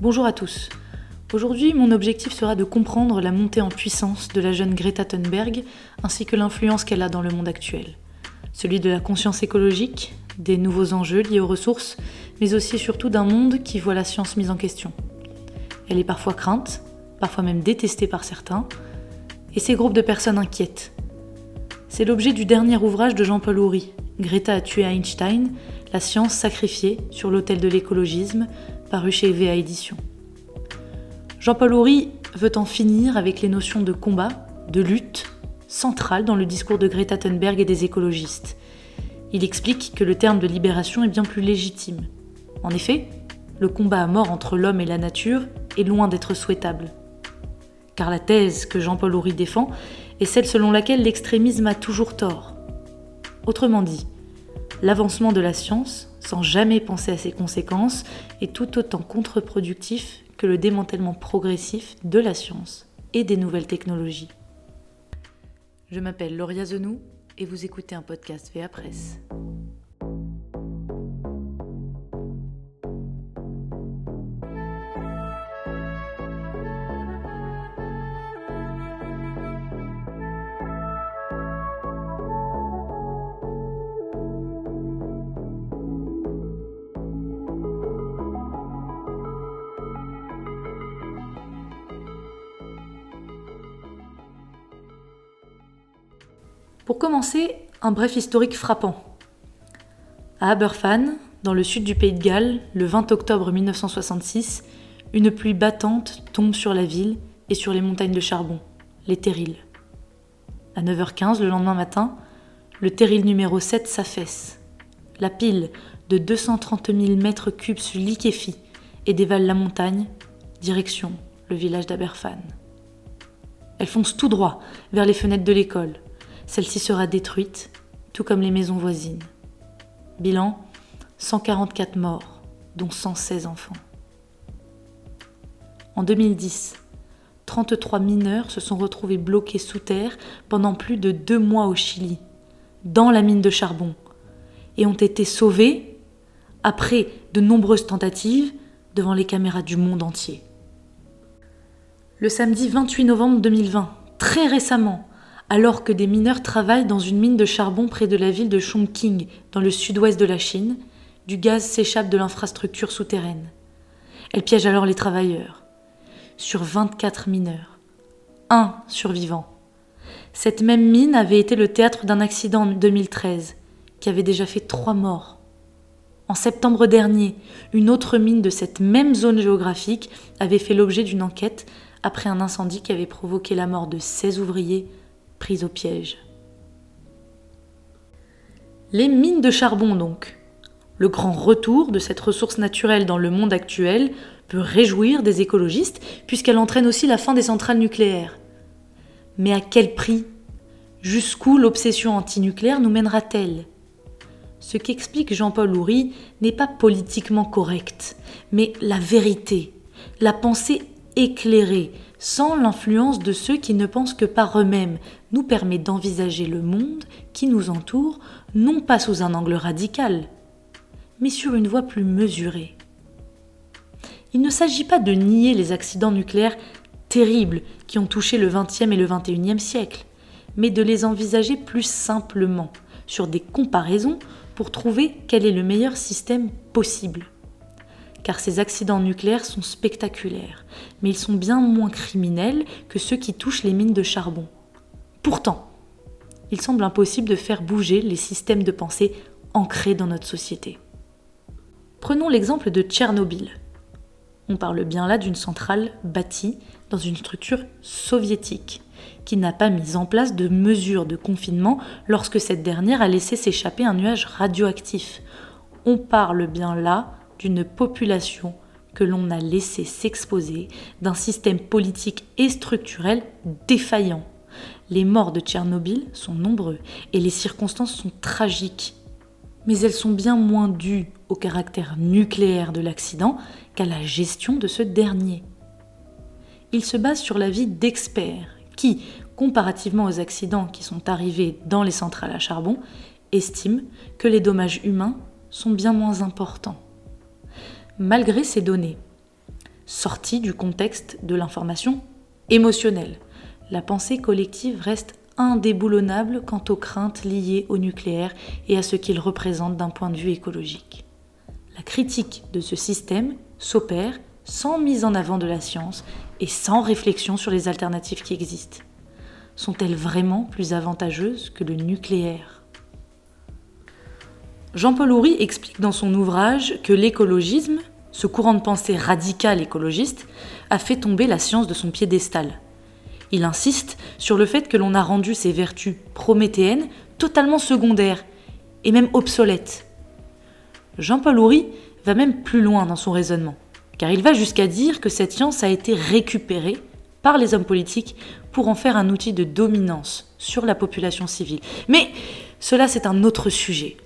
Bonjour à tous. Aujourd'hui, mon objectif sera de comprendre la montée en puissance de la jeune Greta Thunberg ainsi que l'influence qu'elle a dans le monde actuel. Celui de la conscience écologique, des nouveaux enjeux liés aux ressources, mais aussi surtout d'un monde qui voit la science mise en question. Elle est parfois crainte, parfois même détestée par certains, et ces groupes de personnes inquiètent. C'est l'objet du dernier ouvrage de Jean-Paul Houry, Greta a tué Einstein, la science sacrifiée sur l'autel de l'écologisme, paru chez Édition. Jean-Paul Houry veut en finir avec les notions de combat, de lutte, centrales dans le discours de Greta Thunberg et des écologistes. Il explique que le terme de libération est bien plus légitime. En effet, le combat à mort entre l'homme et la nature est loin d'être souhaitable. Car la thèse que Jean-Paul Houry défend est celle selon laquelle l'extrémisme a toujours tort. Autrement dit, l'avancement de la science, sans jamais penser à ses conséquences, est tout autant contre-productif que le démantèlement progressif de la science et des nouvelles technologies. Je m'appelle Lauria Zenou et vous écoutez un podcast VA Presse. Pour commencer, un bref historique frappant. À Aberfan, dans le sud du pays de Galles, le 20 octobre 1966, une pluie battante tombe sur la ville et sur les montagnes de charbon, les terrils. À 9h15 le lendemain matin, le terril numéro 7 s'affaisse. La pile de 230 000 mètres cubes se liquéfie et dévale la montagne, direction le village d'Aberfan. Elle fonce tout droit vers les fenêtres de l'école. Celle-ci sera détruite, tout comme les maisons voisines. Bilan 144 morts, dont 116 enfants. En 2010, 33 mineurs se sont retrouvés bloqués sous terre pendant plus de deux mois au Chili, dans la mine de charbon, et ont été sauvés après de nombreuses tentatives devant les caméras du monde entier. Le samedi 28 novembre 2020, très récemment, alors que des mineurs travaillent dans une mine de charbon près de la ville de Chongqing, dans le sud-ouest de la Chine, du gaz s'échappe de l'infrastructure souterraine. Elle piège alors les travailleurs. Sur 24 mineurs, un survivant. Cette même mine avait été le théâtre d'un accident en 2013, qui avait déjà fait trois morts. En septembre dernier, une autre mine de cette même zone géographique avait fait l'objet d'une enquête après un incendie qui avait provoqué la mort de 16 ouvriers au piège. Les mines de charbon donc. Le grand retour de cette ressource naturelle dans le monde actuel peut réjouir des écologistes puisqu'elle entraîne aussi la fin des centrales nucléaires. Mais à quel prix? Jusqu'où l'obsession antinucléaire nous mènera-t-elle? Ce qu'explique Jean-Paul Houry n'est pas politiquement correct, mais la vérité, la pensée éclairée, sans l'influence de ceux qui ne pensent que par eux-mêmes, nous permet d'envisager le monde qui nous entoure non pas sous un angle radical, mais sur une voie plus mesurée. Il ne s'agit pas de nier les accidents nucléaires terribles qui ont touché le XXe et le XXIe siècle, mais de les envisager plus simplement, sur des comparaisons pour trouver quel est le meilleur système possible car ces accidents nucléaires sont spectaculaires, mais ils sont bien moins criminels que ceux qui touchent les mines de charbon. Pourtant, il semble impossible de faire bouger les systèmes de pensée ancrés dans notre société. Prenons l'exemple de Tchernobyl. On parle bien là d'une centrale bâtie dans une structure soviétique, qui n'a pas mis en place de mesures de confinement lorsque cette dernière a laissé s'échapper un nuage radioactif. On parle bien là d'une population que l'on a laissé s'exposer, d'un système politique et structurel défaillant. Les morts de Tchernobyl sont nombreux et les circonstances sont tragiques. Mais elles sont bien moins dues au caractère nucléaire de l'accident qu'à la gestion de ce dernier. Il se base sur l'avis d'experts qui, comparativement aux accidents qui sont arrivés dans les centrales à charbon, estiment que les dommages humains sont bien moins importants malgré ces données. sortie du contexte de l'information émotionnelle. La pensée collective reste indéboulonnable quant aux craintes liées au nucléaire et à ce qu'il représente d'un point de vue écologique. La critique de ce système s'opère sans mise en avant de la science et sans réflexion sur les alternatives qui existent. Sont-elles vraiment plus avantageuses que le nucléaire? Jean-Paul Houry explique dans son ouvrage que l'écologisme, ce courant de pensée radical écologiste, a fait tomber la science de son piédestal. Il insiste sur le fait que l'on a rendu ses vertus prométhéennes totalement secondaires et même obsolètes. Jean-Paul Houry va même plus loin dans son raisonnement, car il va jusqu'à dire que cette science a été récupérée par les hommes politiques pour en faire un outil de dominance sur la population civile. Mais cela c'est un autre sujet.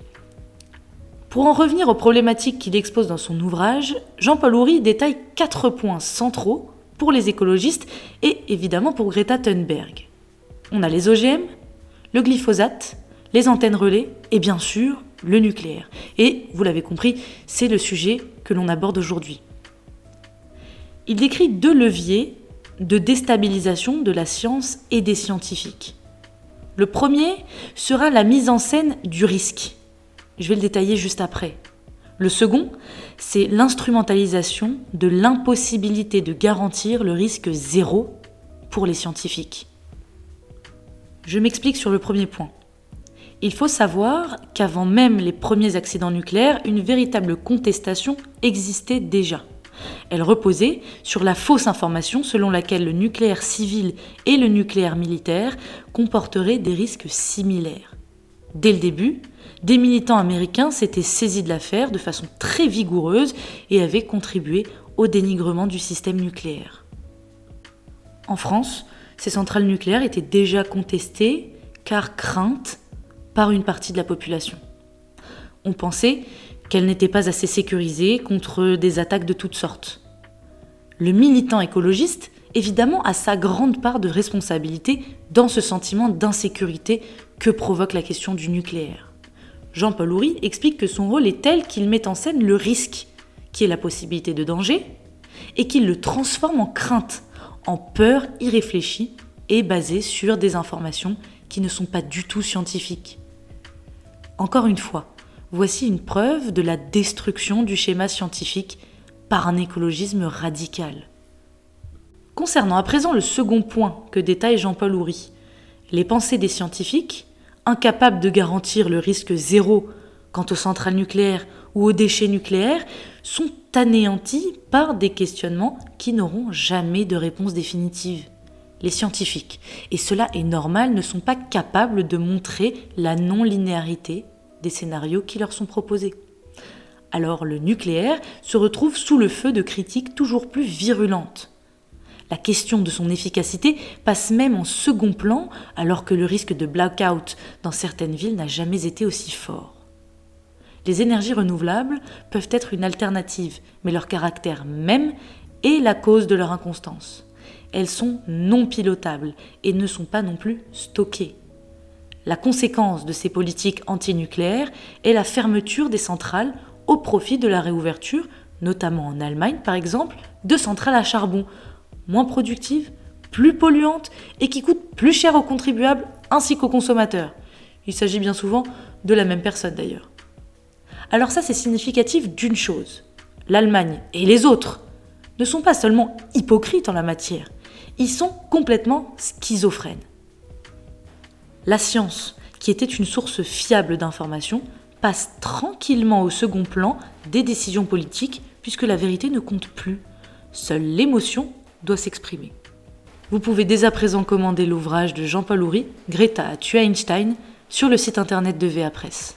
Pour en revenir aux problématiques qu'il expose dans son ouvrage, Jean-Paul Houry détaille quatre points centraux pour les écologistes et évidemment pour Greta Thunberg. On a les OGM, le glyphosate, les antennes relais et bien sûr le nucléaire. Et vous l'avez compris, c'est le sujet que l'on aborde aujourd'hui. Il décrit deux leviers de déstabilisation de la science et des scientifiques. Le premier sera la mise en scène du risque. Je vais le détailler juste après. Le second, c'est l'instrumentalisation de l'impossibilité de garantir le risque zéro pour les scientifiques. Je m'explique sur le premier point. Il faut savoir qu'avant même les premiers accidents nucléaires, une véritable contestation existait déjà. Elle reposait sur la fausse information selon laquelle le nucléaire civil et le nucléaire militaire comporteraient des risques similaires. Dès le début, des militants américains s'étaient saisis de l'affaire de façon très vigoureuse et avaient contribué au dénigrement du système nucléaire. En France, ces centrales nucléaires étaient déjà contestées car craintes par une partie de la population. On pensait qu'elles n'étaient pas assez sécurisées contre des attaques de toutes sortes. Le militant écologiste, évidemment, a sa grande part de responsabilité dans ce sentiment d'insécurité que provoque la question du nucléaire? Jean-Paul Houry explique que son rôle est tel qu'il met en scène le risque, qui est la possibilité de danger, et qu'il le transforme en crainte, en peur irréfléchie et basée sur des informations qui ne sont pas du tout scientifiques. Encore une fois, voici une preuve de la destruction du schéma scientifique par un écologisme radical. Concernant à présent le second point que détaille Jean-Paul Houry, les pensées des scientifiques, incapables de garantir le risque zéro quant aux centrales nucléaires ou aux déchets nucléaires, sont anéantis par des questionnements qui n'auront jamais de réponse définitive. Les scientifiques, et cela est normal, ne sont pas capables de montrer la non-linéarité des scénarios qui leur sont proposés. Alors le nucléaire se retrouve sous le feu de critiques toujours plus virulentes. La question de son efficacité passe même en second plan alors que le risque de blackout dans certaines villes n'a jamais été aussi fort. Les énergies renouvelables peuvent être une alternative, mais leur caractère même est la cause de leur inconstance. Elles sont non pilotables et ne sont pas non plus stockées. La conséquence de ces politiques antinucléaires est la fermeture des centrales au profit de la réouverture, notamment en Allemagne par exemple, de centrales à charbon, moins productive, plus polluante et qui coûte plus cher aux contribuables ainsi qu'aux consommateurs. Il s'agit bien souvent de la même personne d'ailleurs. Alors ça c'est significatif d'une chose. L'Allemagne et les autres ne sont pas seulement hypocrites en la matière, ils sont complètement schizophrènes. La science, qui était une source fiable d'informations, passe tranquillement au second plan des décisions politiques puisque la vérité ne compte plus. Seule l'émotion doit s'exprimer. Vous pouvez dès à présent commander l'ouvrage de Jean-Paul Houry, Greta à tuer Einstein, sur le site internet de VA Presse.